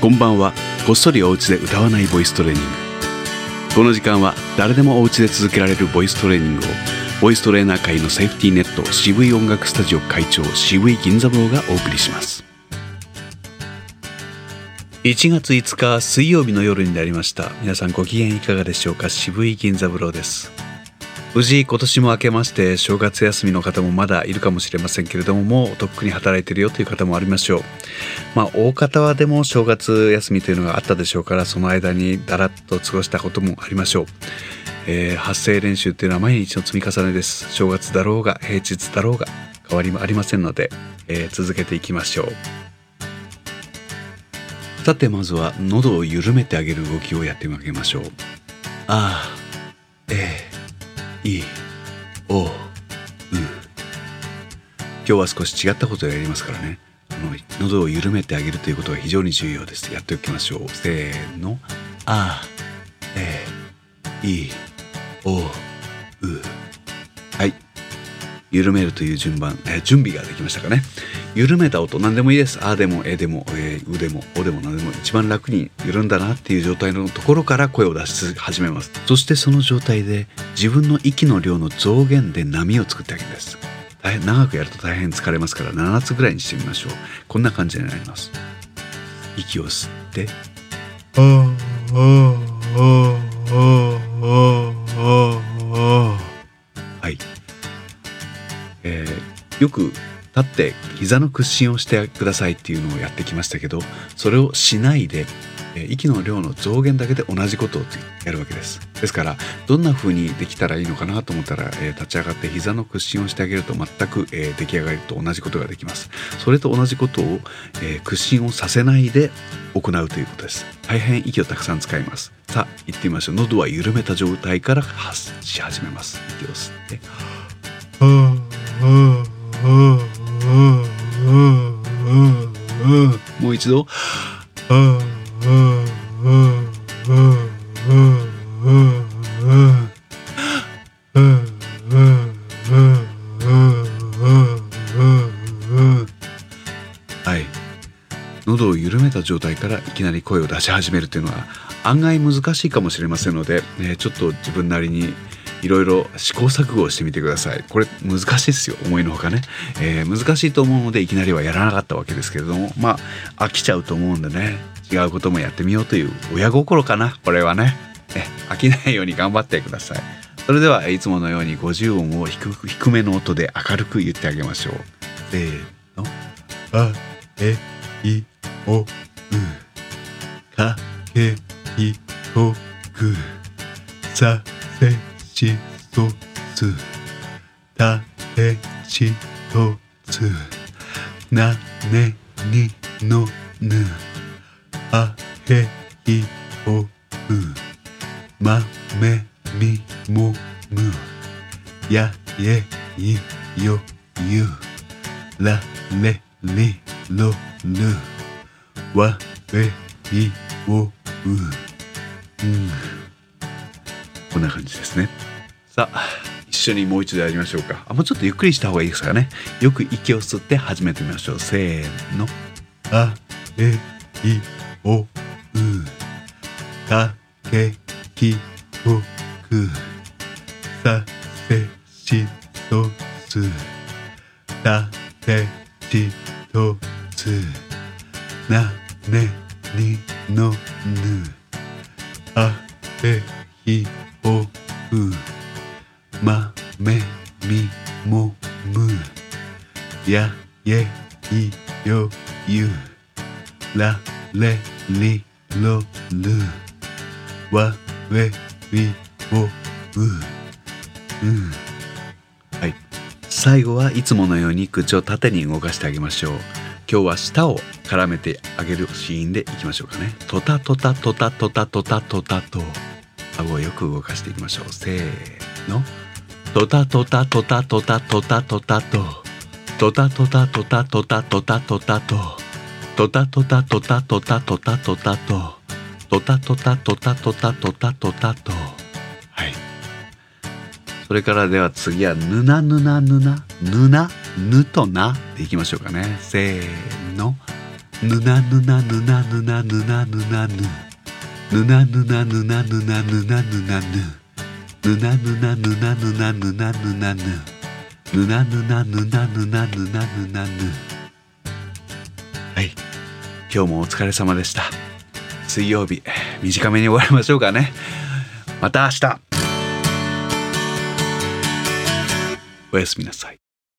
こんばんは。こっそりお家で歌わないボイストレーニング。この時間は誰でもお家で続けられるボイストレーニングをボイストレーナー界のセーフティーネット渋い音楽スタジオ会長渋い銀座坊がお送りします。1月5日水曜日の夜になりました。皆さんご機嫌いかがでしょうか？渋い銀座坊です。無事今年も明けまして正月休みの方もまだいるかもしれませんけれどももうとっくに働いてるよという方もありましょう。まあ大方はでも正月休みというのがあったでしょうからその間にだらっと過ごしたこともありましょう、えー、発声練習っていうのは毎日の積み重ねです。正月だろうが平日だろうが変わりもありませんので、えー、続けていきましょう。さてまずは喉を緩めてあげる動きをやってあげましょう。ああええいおう今日は少し違ったことをやりますからね。あの喉を緩めてあげるということが非常に重要です。やっておきましょう。せーの。あえいおう。緩めるという順番、えー、準備ができましたかね。緩めた音何でもいいです。あでもえでも、えー、うでもおでも何でも一番楽に緩んだなっていう状態のところから声を出し始めます。そしてその状態で自分の息の量の増減で波を作ってあげるんです。大変長くやると大変疲れますから7つぐらいにしてみましょう。こんな感じになります。息を吸ってはいよく立って膝の屈伸をしてくださいっていうのをやってきましたけどそれをしないで息の量の増減だけで同じことをやるわけです。ですからどんな風にできたらいいのかなと思ったら、立ち上がって膝の屈伸をしてあげると全く、出来上がりと同じことができます。それと同じことを、屈伸をさせないで行うということです。大変息をたくさん使います。さあ行ってみましょう。喉は緩めた状態から発し始めます。息を吸ってもう一度はい喉を緩めた状態からいきなり声を出し始めるというのは案外難しいかもしれませんので、えちょっと自分なりにいろいろ試行錯誤してみてください。これ難しいですよ。思いのほかね、えー、難しいと思うのでいきなりはやらなかったわけですけれどもまあ飽きちゃうと思うんでね。違うこともやってみようという親心かな。これはね。ね飽きないように頑張ってください。それではいつものように50音を低く低めの音で明るく言ってあげましょう。せーの。あえいおう。かけいとく。させ。しとつたえしとつなねにのぬあへいおうまめみもむやえいよゆられりろるわべいおううんこんな感じですね。さあ一緒にもう一度やりましょうか。あもうちょっとゆっくりした方がいいですかね。よく息を吸って始めてみましょう。せーの。あえいおう。たけきとく。させしとつたてしとつなねにのぬ。あてひられりろるわれりおううんはい。最後はいつものように口を縦に動かしてあげましょう。今日は舌を絡めてあげるシーンでいきましょうかね。トタトタトタトタトタトタと。顎をよく動かしていきましょう。せーの。トタトタトタトタトタトタと。トタトタトタトタトタトタと。トタトタトタトタトタトタと。トタトタトタトタトタトタと。はい。それからでは次はぬなぬなぬな。ぬなぬとなでいきましょうかね。せーの。ぬなぬなぬなぬなぬなぬなぬぬなぬ。なぬなぬなぬなぬなぬぬなぬなぬ。なぬなぬなぬなぬぬなぬなぬなぬなぬなぬなぬ。今日もお疲れ様でした。水曜日短めに終わりましょうかね。また明日。おやすみなさい。